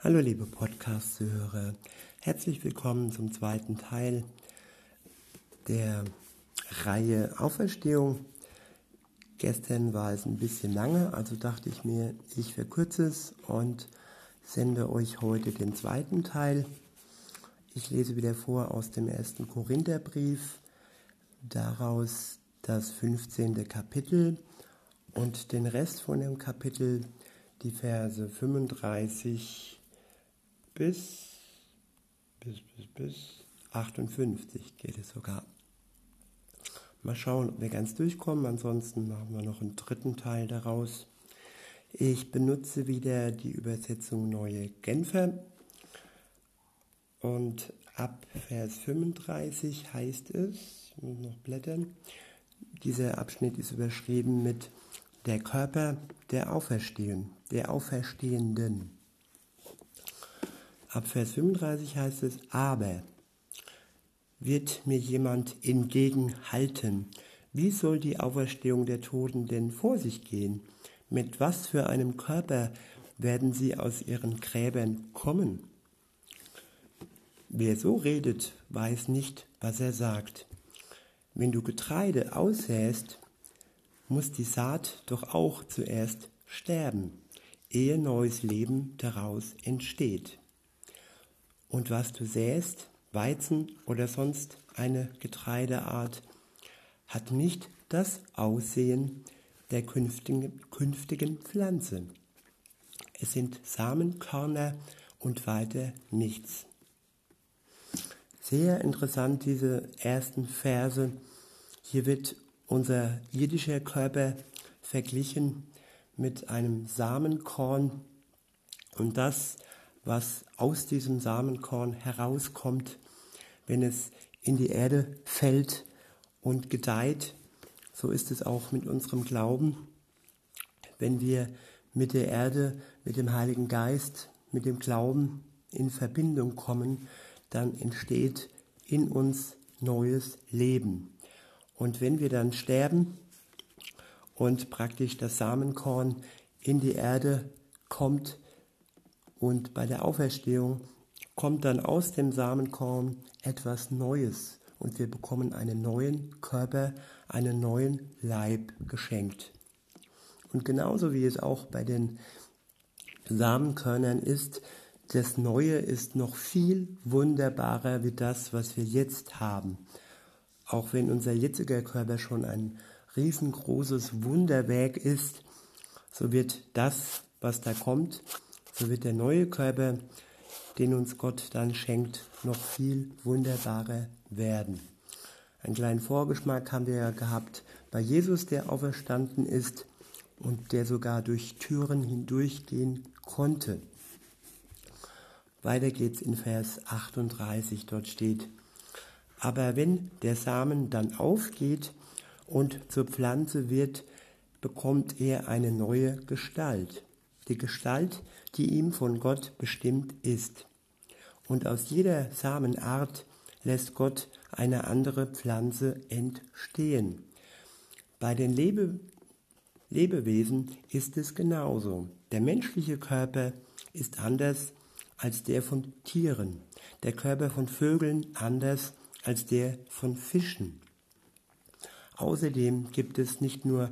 Hallo liebe Podcast-Hörer, herzlich willkommen zum zweiten Teil der Reihe Auferstehung. Gestern war es ein bisschen lange, also dachte ich mir, ich verkürze es und sende euch heute den zweiten Teil. Ich lese wieder vor aus dem ersten Korintherbrief, daraus das 15. Kapitel und den Rest von dem Kapitel, die Verse 35 bis, bis, bis, bis 58 geht es sogar. Mal schauen, ob wir ganz durchkommen. Ansonsten machen wir noch einen dritten Teil daraus. Ich benutze wieder die Übersetzung Neue Genfer. Und ab Vers 35 heißt es, ich muss noch blättern, dieser Abschnitt ist überschrieben mit der Körper der Auferstehung, der Auferstehenden. Ab Vers 35 heißt es, aber wird mir jemand entgegenhalten, wie soll die Auferstehung der Toten denn vor sich gehen? Mit was für einem Körper werden sie aus ihren Gräbern kommen? Wer so redet, weiß nicht, was er sagt. Wenn du Getreide aussäst, muss die Saat doch auch zuerst sterben, ehe neues Leben daraus entsteht. Und was du säst, Weizen oder sonst eine Getreideart, hat nicht das Aussehen der künftigen, künftigen Pflanze. Es sind Samenkörner und weiter nichts. Sehr interessant diese ersten Verse. Hier wird unser irdischer Körper verglichen mit einem Samenkorn und das was aus diesem Samenkorn herauskommt, wenn es in die Erde fällt und gedeiht. So ist es auch mit unserem Glauben. Wenn wir mit der Erde, mit dem Heiligen Geist, mit dem Glauben in Verbindung kommen, dann entsteht in uns neues Leben. Und wenn wir dann sterben und praktisch das Samenkorn in die Erde kommt, und bei der Auferstehung kommt dann aus dem Samenkorn etwas Neues und wir bekommen einen neuen Körper, einen neuen Leib geschenkt. Und genauso wie es auch bei den Samenkörnern ist, das Neue ist noch viel wunderbarer wie das, was wir jetzt haben. Auch wenn unser jetziger Körper schon ein riesengroßes Wunderwerk ist, so wird das, was da kommt, so wird der neue Körper, den uns Gott dann schenkt, noch viel wunderbarer werden. Einen kleinen Vorgeschmack haben wir ja gehabt bei Jesus, der auferstanden ist und der sogar durch Türen hindurchgehen konnte. Weiter geht's in Vers 38, dort steht, aber wenn der Samen dann aufgeht und zur Pflanze wird, bekommt er eine neue Gestalt die Gestalt, die ihm von Gott bestimmt ist. Und aus jeder Samenart lässt Gott eine andere Pflanze entstehen. Bei den Lebe Lebewesen ist es genauso. Der menschliche Körper ist anders als der von Tieren, der Körper von Vögeln anders als der von Fischen. Außerdem gibt es nicht nur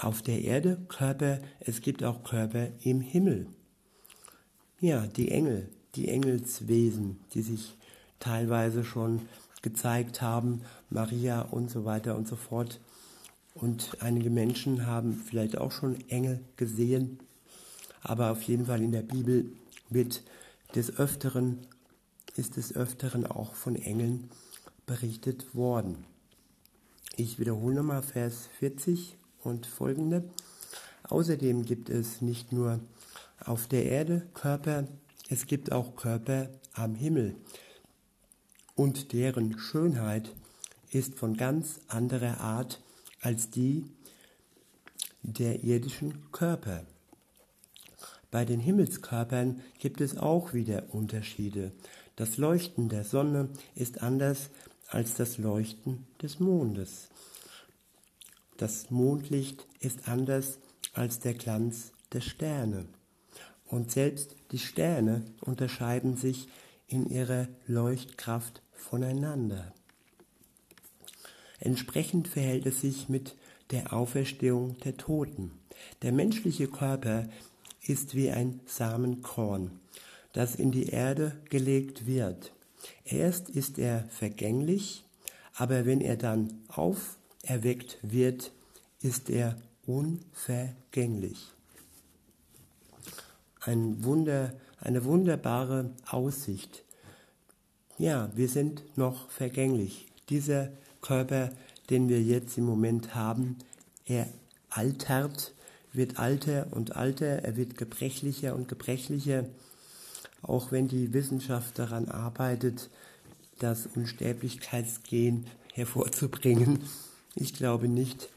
auf der Erde Körper, es gibt auch Körper im Himmel. Ja, die Engel, die Engelswesen, die sich teilweise schon gezeigt haben, Maria und so weiter und so fort. Und einige Menschen haben vielleicht auch schon Engel gesehen, aber auf jeden Fall in der Bibel wird des Öfteren, ist des Öfteren auch von Engeln berichtet worden. Ich wiederhole nochmal Vers 40 und folgende. Außerdem gibt es nicht nur auf der Erde Körper, es gibt auch Körper am Himmel. Und deren Schönheit ist von ganz anderer Art als die der irdischen Körper. Bei den Himmelskörpern gibt es auch wieder Unterschiede. Das Leuchten der Sonne ist anders als das Leuchten des Mondes. Das Mondlicht ist anders als der Glanz der Sterne. Und selbst die Sterne unterscheiden sich in ihrer Leuchtkraft voneinander. Entsprechend verhält es sich mit der Auferstehung der Toten. Der menschliche Körper ist wie ein Samenkorn, das in die Erde gelegt wird. Erst ist er vergänglich, aber wenn er dann auferweckt wird, ist er unvergänglich. Ein Wunder, eine wunderbare Aussicht. Ja, wir sind noch vergänglich. Dieser Körper, den wir jetzt im Moment haben, er altert, wird alter und alter, er wird gebrechlicher und gebrechlicher, auch wenn die Wissenschaft daran arbeitet, das Unsterblichkeitsgen hervorzubringen. Ich glaube nicht,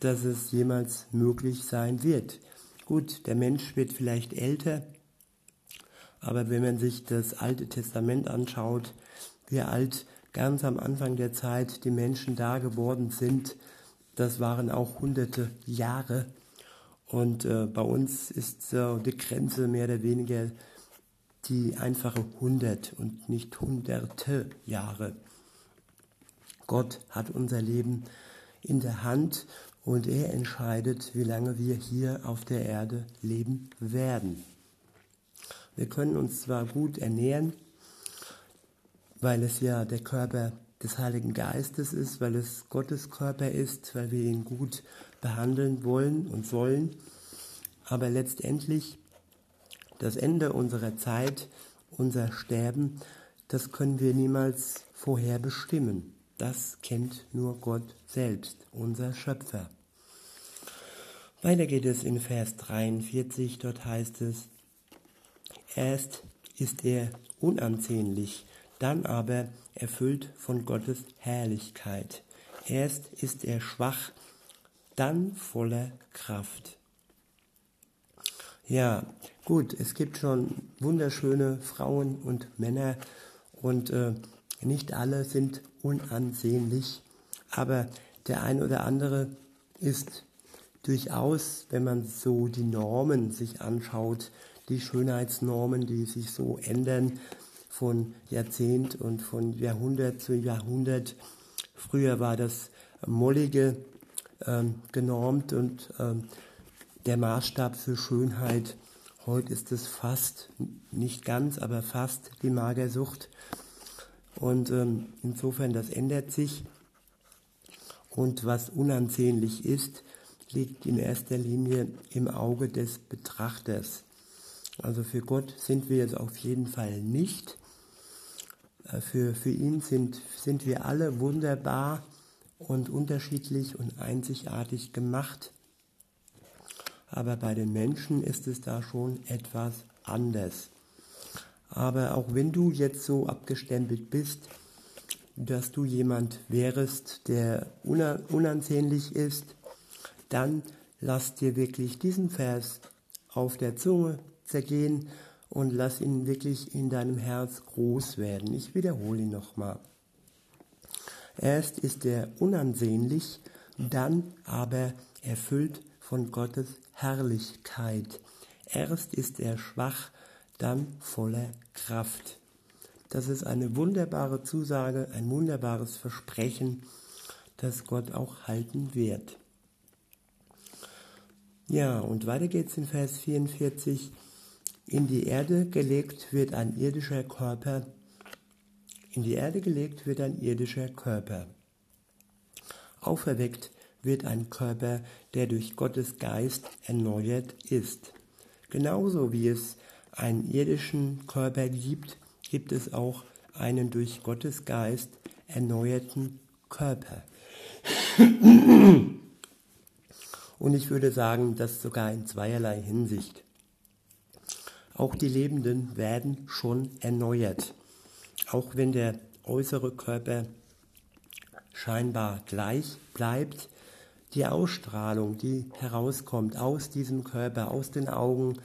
dass es jemals möglich sein wird. Gut, der Mensch wird vielleicht älter, aber wenn man sich das Alte Testament anschaut, wie alt ganz am Anfang der Zeit die Menschen da geworden sind, das waren auch hunderte Jahre. Und äh, bei uns ist so die Grenze mehr oder weniger die einfache hundert und nicht hunderte Jahre. Gott hat unser Leben in der Hand und er entscheidet, wie lange wir hier auf der Erde leben werden. Wir können uns zwar gut ernähren, weil es ja der Körper des Heiligen Geistes ist, weil es Gottes Körper ist, weil wir ihn gut behandeln wollen und sollen. Aber letztendlich das Ende unserer Zeit, unser Sterben, das können wir niemals vorher bestimmen. Das kennt nur Gott selbst, unser Schöpfer. Weiter geht es in Vers 43, dort heißt es, erst ist er unansehnlich, dann aber erfüllt von Gottes Herrlichkeit. Erst ist er schwach, dann voller Kraft. Ja, gut, es gibt schon wunderschöne Frauen und Männer und äh, nicht alle sind unansehnlich, aber der ein oder andere ist durchaus, wenn man so die Normen sich anschaut, die Schönheitsnormen, die sich so ändern, von Jahrzehnt und von Jahrhundert zu Jahrhundert. Früher war das Mollige ähm, genormt und ähm, der Maßstab für Schönheit. Heute ist es fast, nicht ganz, aber fast die Magersucht. Und ähm, insofern, das ändert sich. Und was unansehnlich ist, liegt in erster Linie im Auge des Betrachters. Also für Gott sind wir es auf jeden Fall nicht. Äh, für, für ihn sind, sind wir alle wunderbar und unterschiedlich und einzigartig gemacht. Aber bei den Menschen ist es da schon etwas anders. Aber auch wenn du jetzt so abgestempelt bist, dass du jemand wärst, der unansehnlich ist, dann lass dir wirklich diesen Vers auf der Zunge zergehen und lass ihn wirklich in deinem Herz groß werden. Ich wiederhole ihn nochmal. Erst ist er unansehnlich, dann aber erfüllt von Gottes Herrlichkeit. Erst ist er schwach, dann voller Kraft. Das ist eine wunderbare Zusage, ein wunderbares Versprechen, das Gott auch halten wird. Ja, und weiter geht's in Vers 44. In die Erde gelegt wird ein irdischer Körper. In die Erde gelegt wird ein irdischer Körper. Auferweckt wird ein Körper, der durch Gottes Geist erneuert ist. Genauso wie es einen irdischen Körper gibt, gibt es auch einen durch Gottes Geist erneuerten Körper. Und ich würde sagen, das sogar in zweierlei Hinsicht. Auch die Lebenden werden schon erneuert. Auch wenn der äußere Körper scheinbar gleich bleibt, die Ausstrahlung, die herauskommt aus diesem Körper, aus den Augen,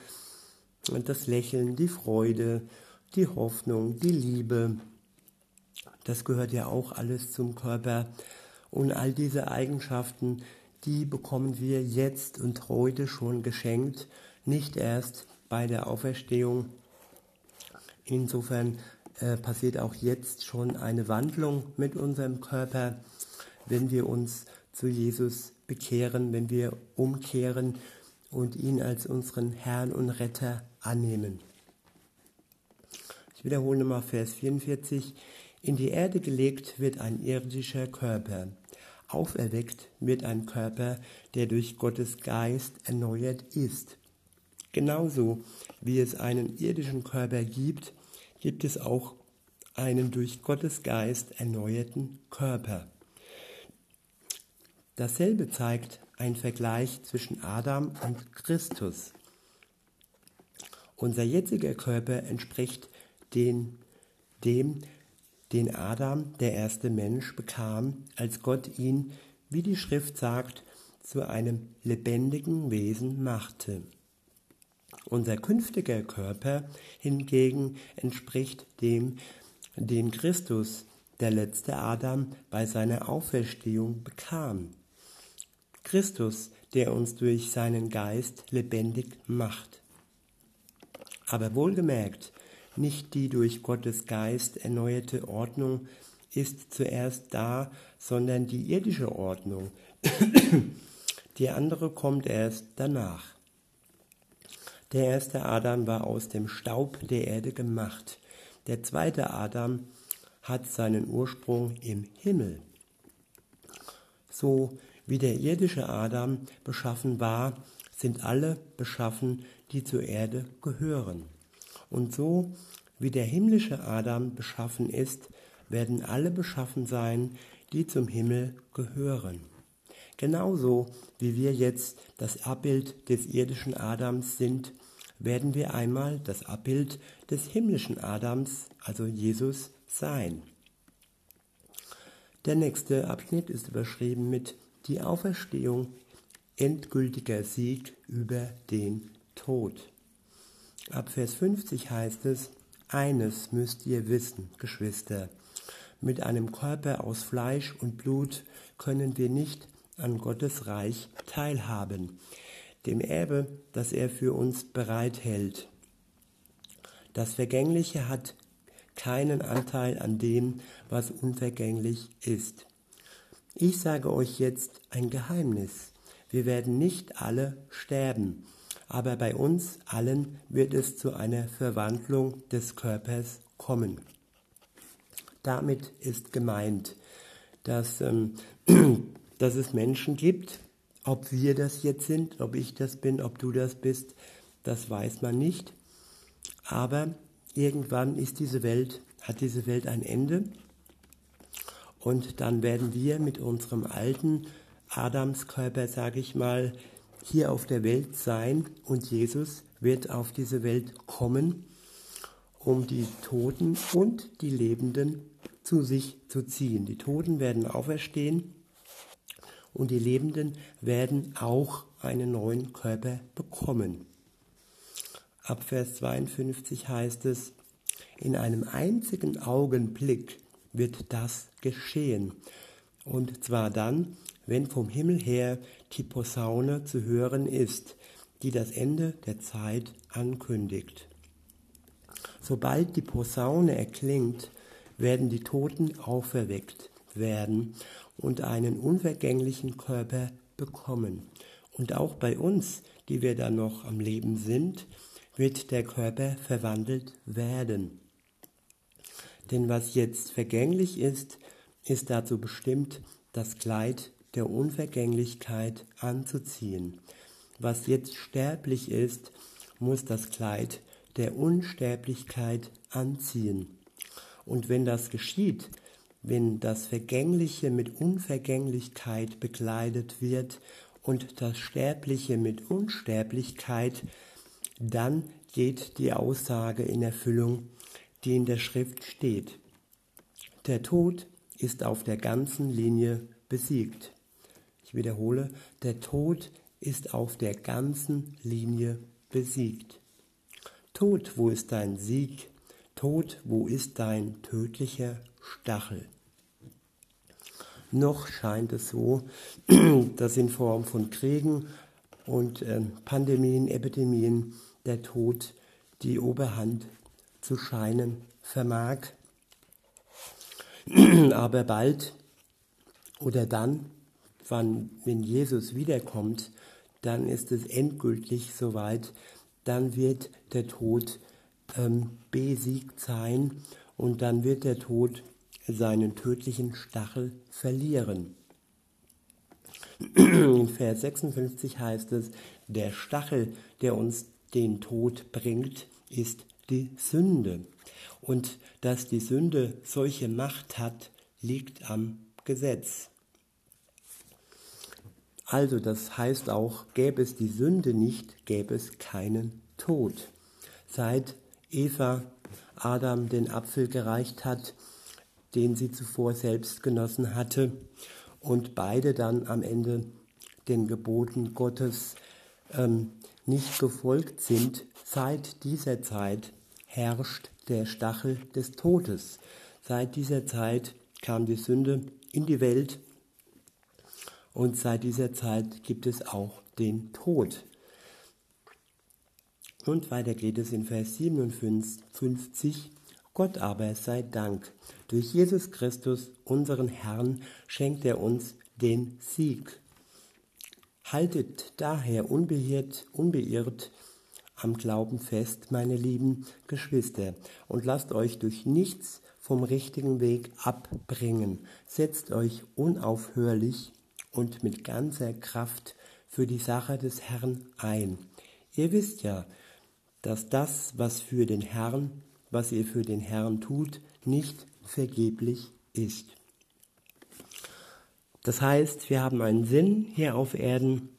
das Lächeln, die Freude, die Hoffnung, die Liebe, das gehört ja auch alles zum Körper. Und all diese Eigenschaften, die bekommen wir jetzt und heute schon geschenkt, nicht erst bei der Auferstehung. Insofern äh, passiert auch jetzt schon eine Wandlung mit unserem Körper, wenn wir uns zu Jesus bekehren, wenn wir umkehren und ihn als unseren Herrn und Retter annehmen. Ich wiederhole nochmal Vers 44. In die Erde gelegt wird ein irdischer Körper. Auferweckt wird ein Körper, der durch Gottes Geist erneuert ist. Genauso wie es einen irdischen Körper gibt, gibt es auch einen durch Gottes Geist erneuerten Körper. Dasselbe zeigt ein Vergleich zwischen Adam und Christus. Unser jetziger Körper entspricht den, dem, den Adam, der erste Mensch, bekam, als Gott ihn, wie die Schrift sagt, zu einem lebendigen Wesen machte. Unser künftiger Körper hingegen entspricht dem, den Christus, der letzte Adam, bei seiner Auferstehung bekam. Christus, der uns durch seinen Geist lebendig macht. Aber wohlgemerkt, nicht die durch Gottes Geist erneuerte Ordnung ist zuerst da, sondern die irdische Ordnung. die andere kommt erst danach. Der erste Adam war aus dem Staub der Erde gemacht. Der zweite Adam hat seinen Ursprung im Himmel. So wie der irdische Adam beschaffen war, sind alle beschaffen, die zur Erde gehören. Und so wie der himmlische Adam beschaffen ist, werden alle beschaffen sein, die zum Himmel gehören. Genauso wie wir jetzt das Abbild des irdischen Adams sind, werden wir einmal das Abbild des himmlischen Adams, also Jesus, sein. Der nächste Abschnitt ist überschrieben mit die Auferstehung, endgültiger Sieg über den Tod. Ab Vers 50 heißt es, eines müsst ihr wissen, Geschwister, mit einem Körper aus Fleisch und Blut können wir nicht an Gottes Reich teilhaben, dem Erbe, das er für uns bereithält. Das Vergängliche hat keinen Anteil an dem, was unvergänglich ist. Ich sage euch jetzt ein Geheimnis. Wir werden nicht alle sterben, aber bei uns allen wird es zu einer Verwandlung des Körpers kommen. Damit ist gemeint, dass, ähm, dass es Menschen gibt, ob wir das jetzt sind, ob ich das bin, ob du das bist, das weiß man nicht. Aber irgendwann ist diese Welt, hat diese Welt ein Ende und dann werden wir mit unserem alten Adamskörper, sage ich mal, hier auf der Welt sein und Jesus wird auf diese Welt kommen, um die Toten und die Lebenden zu sich zu ziehen. Die Toten werden auferstehen und die Lebenden werden auch einen neuen Körper bekommen. Ab Vers 52 heißt es, in einem einzigen Augenblick wird das geschehen. Und zwar dann, wenn vom Himmel her Posaune zu hören ist, die das Ende der Zeit ankündigt. Sobald die Posaune erklingt, werden die Toten auferweckt werden und einen unvergänglichen Körper bekommen. Und auch bei uns, die wir dann noch am Leben sind, wird der Körper verwandelt werden. Denn was jetzt vergänglich ist, ist dazu bestimmt, das Kleid der Unvergänglichkeit anzuziehen. Was jetzt sterblich ist, muss das Kleid der Unsterblichkeit anziehen. Und wenn das geschieht, wenn das Vergängliche mit Unvergänglichkeit bekleidet wird und das Sterbliche mit Unsterblichkeit, dann geht die Aussage in Erfüllung, die in der Schrift steht. Der Tod ist auf der ganzen Linie besiegt. Wiederhole, der Tod ist auf der ganzen Linie besiegt. Tod, wo ist dein Sieg? Tod, wo ist dein tödlicher Stachel? Noch scheint es so, dass in Form von Kriegen, und äh, Pandemien, Epidemien, der Tod die Oberhand zu scheinen vermag. Aber bald oder dann, wann, wenn Jesus wiederkommt, dann ist es endgültig soweit, dann wird der Tod ähm, besiegt sein und dann wird der Tod seinen tödlichen Stachel verlieren. In Vers 56 heißt es, der Stachel, der uns den Tod bringt, ist die Sünde. Und dass die Sünde solche Macht hat, liegt am Gesetz. Also das heißt auch, gäbe es die Sünde nicht, gäbe es keinen Tod. Seit Eva Adam den Apfel gereicht hat, den sie zuvor selbst genossen hatte, und beide dann am Ende den Geboten Gottes ähm, nicht gefolgt sind, seit dieser Zeit herrscht der Stachel des Todes. Seit dieser Zeit kam die Sünde in die Welt und seit dieser Zeit gibt es auch den Tod. Und weiter geht es in Vers 57. Gott aber sei Dank. Durch Jesus Christus, unseren Herrn, schenkt er uns den Sieg. Haltet daher unbeirrt, unbeirrt am Glauben fest, meine lieben Geschwister, und lasst euch durch nichts vom richtigen Weg abbringen. Setzt euch unaufhörlich und mit ganzer Kraft für die Sache des Herrn ein. Ihr wisst ja, dass das, was für den Herrn, was ihr für den Herrn tut, nicht vergeblich ist. Das heißt, wir haben einen Sinn hier auf Erden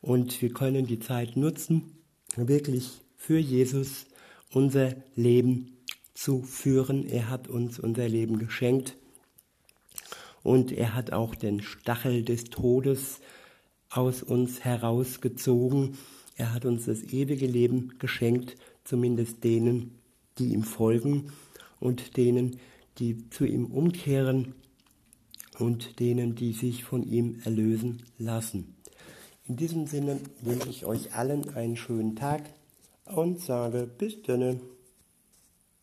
und wir können die Zeit nutzen, wirklich für Jesus unser Leben zu führen. Er hat uns unser Leben geschenkt und er hat auch den Stachel des Todes aus uns herausgezogen. Er hat uns das ewige Leben geschenkt, zumindest denen, die ihm folgen und denen, die zu ihm umkehren und denen, die sich von ihm erlösen lassen. In diesem Sinne wünsche ich euch allen einen schönen Tag und sage bis dann.